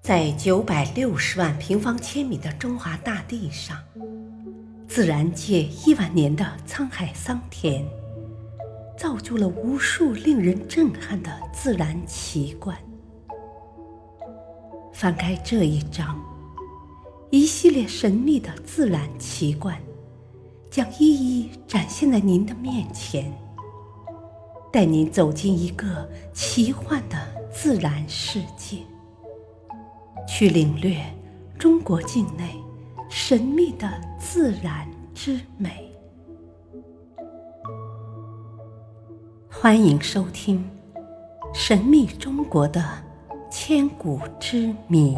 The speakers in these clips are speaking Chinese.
在九百六十万平方千米的中华大地上，自然界亿万年的沧海桑田，造就了无数令人震撼的自然奇观。翻开这一章，一系列神秘的自然奇观将一一展现在您的面前，带您走进一个奇幻的自然世界。去领略中国境内神秘的自然之美。欢迎收听《神秘中国的千古之谜》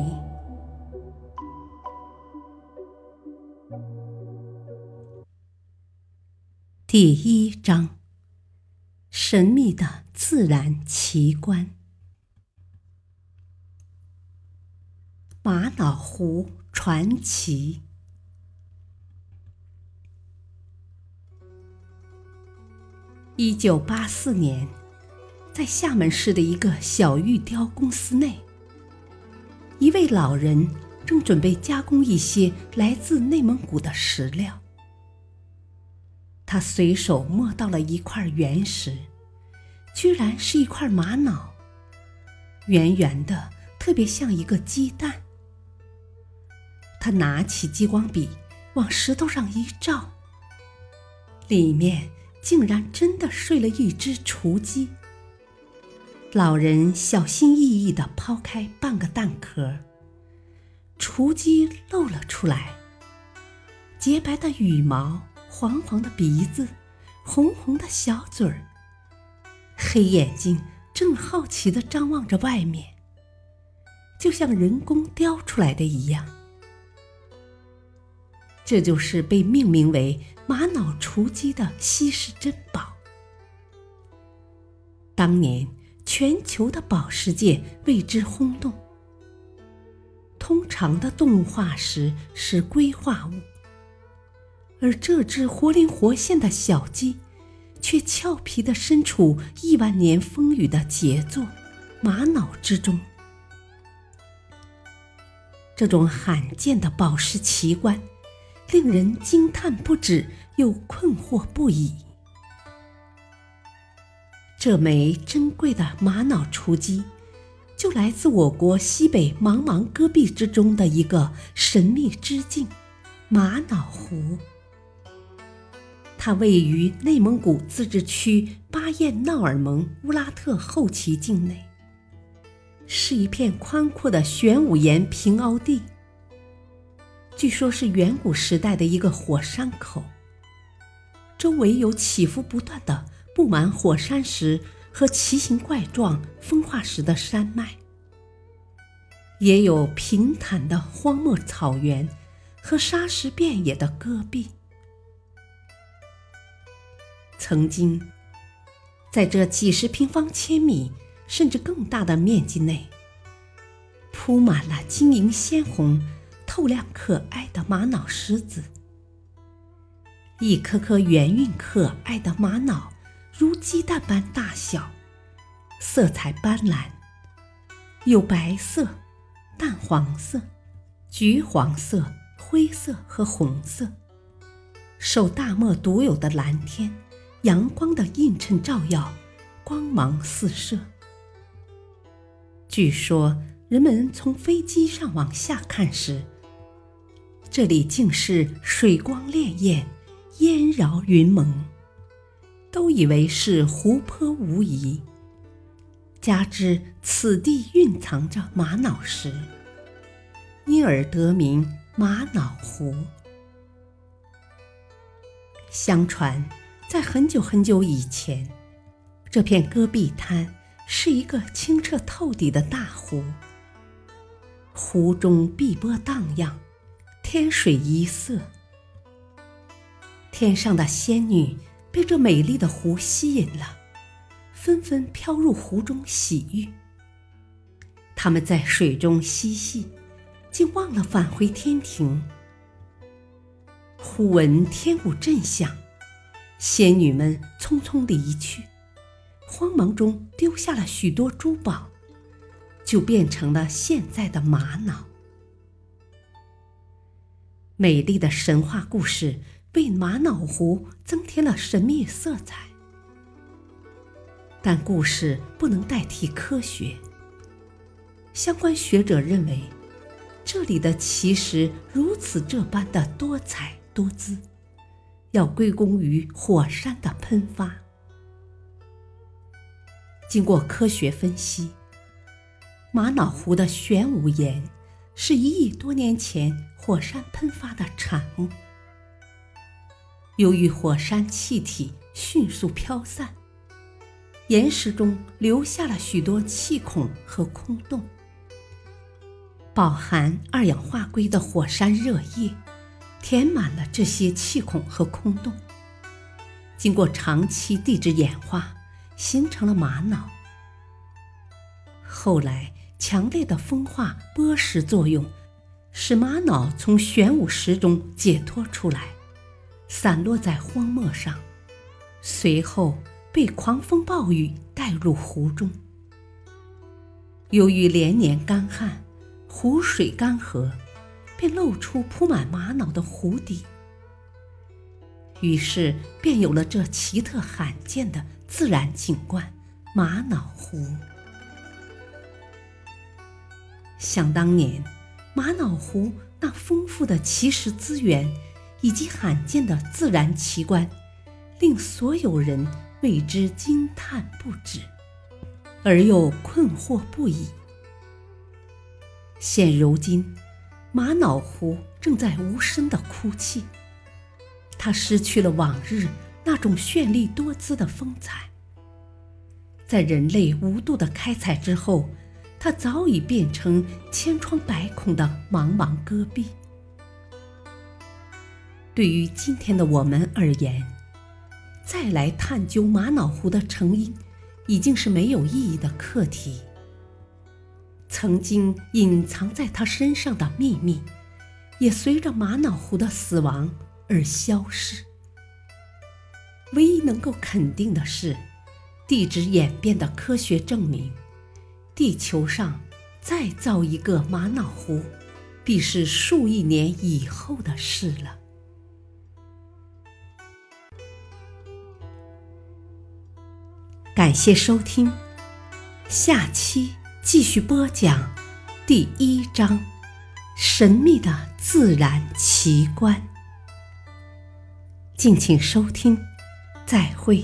第一章：神秘的自然奇观。玛瑙湖传奇。一九八四年，在厦门市的一个小玉雕公司内，一位老人正准备加工一些来自内蒙古的石料。他随手摸到了一块原石，居然是一块玛瑙，圆圆的，特别像一个鸡蛋。他拿起激光笔，往石头上一照，里面竟然真的睡了一只雏鸡。老人小心翼翼地抛开半个蛋壳，雏鸡露了出来，洁白的羽毛，黄黄的鼻子，红红的小嘴儿，黑眼睛正好奇地张望着外面，就像人工雕出来的一样。这就是被命名为“玛瑙雏鸡”的稀世珍宝。当年，全球的宝石界为之轰动。通常的动物化石是硅化物，而这只活灵活现的小鸡，却俏皮地身处亿万年风雨的杰作——玛瑙之中。这种罕见的宝石奇观。令人惊叹不止，又困惑不已。这枚珍贵的玛瑙雏鸡，就来自我国西北茫茫戈壁之中的一个神秘之境——玛瑙湖。它位于内蒙古自治区巴彦淖尔盟乌拉特后旗境内，是一片宽阔的玄武岩平凹地。据说，是远古时代的一个火山口，周围有起伏不断的布满火山石和奇形怪状风化石的山脉，也有平坦的荒漠草原和沙石遍野的戈壁。曾经，在这几十平方千米甚至更大的面积内，铺满了晶莹鲜红。透亮可爱的玛瑙石子，一颗颗圆润可爱的玛瑙，如鸡蛋般大小，色彩斑斓，有白色、淡黄色、橘黄色、灰色和红色，受大漠独有的蓝天、阳光的映衬照耀，光芒四射。据说，人们从飞机上往下看时，这里竟是水光潋滟，烟绕云蒙，都以为是湖泊无疑。加之此地蕴藏着玛瑙石，因而得名玛瑙湖。相传，在很久很久以前，这片戈壁滩是一个清澈透底的大湖，湖中碧波荡漾。天水一色，天上的仙女被这美丽的湖吸引了，纷纷飘入湖中洗浴。他们在水中嬉戏，竟忘了返回天庭。忽闻天鼓震响，仙女们匆匆离去，慌忙中丢下了许多珠宝，就变成了现在的玛瑙。美丽的神话故事为玛瑙湖增添了神秘色彩，但故事不能代替科学。相关学者认为，这里的奇石如此这般的多彩多姿，要归功于火山的喷发。经过科学分析，玛瑙湖的玄武岩是一亿多年前。火山喷发的产物，由于火山气体迅速飘散，岩石中留下了许多气孔和空洞。饱含二氧化硅的火山热液填满了这些气孔和空洞，经过长期地质演化，形成了玛瑙。后来，强烈的风化剥蚀作用。使玛瑙从玄武石中解脱出来，散落在荒漠上，随后被狂风暴雨带入湖中。由于连年干旱，湖水干涸，便露出铺满玛瑙的湖底。于是便有了这奇特罕见的自然景观——玛瑙湖。想当年。玛瑙湖那丰富的奇石资源，以及罕见的自然奇观，令所有人为之惊叹不止，而又困惑不已。现如今，玛瑙湖正在无声的哭泣，它失去了往日那种绚丽多姿的风采，在人类无度的开采之后。它早已变成千疮百孔的茫茫戈壁。对于今天的我们而言，再来探究玛瑙湖的成因，已经是没有意义的课题。曾经隐藏在他身上的秘密，也随着玛瑙湖的死亡而消失。唯一能够肯定的是，地质演变的科学证明。地球上再造一个玛瑙湖，必是数亿年以后的事了。感谢收听，下期继续播讲第一章：神秘的自然奇观。敬请收听，再会。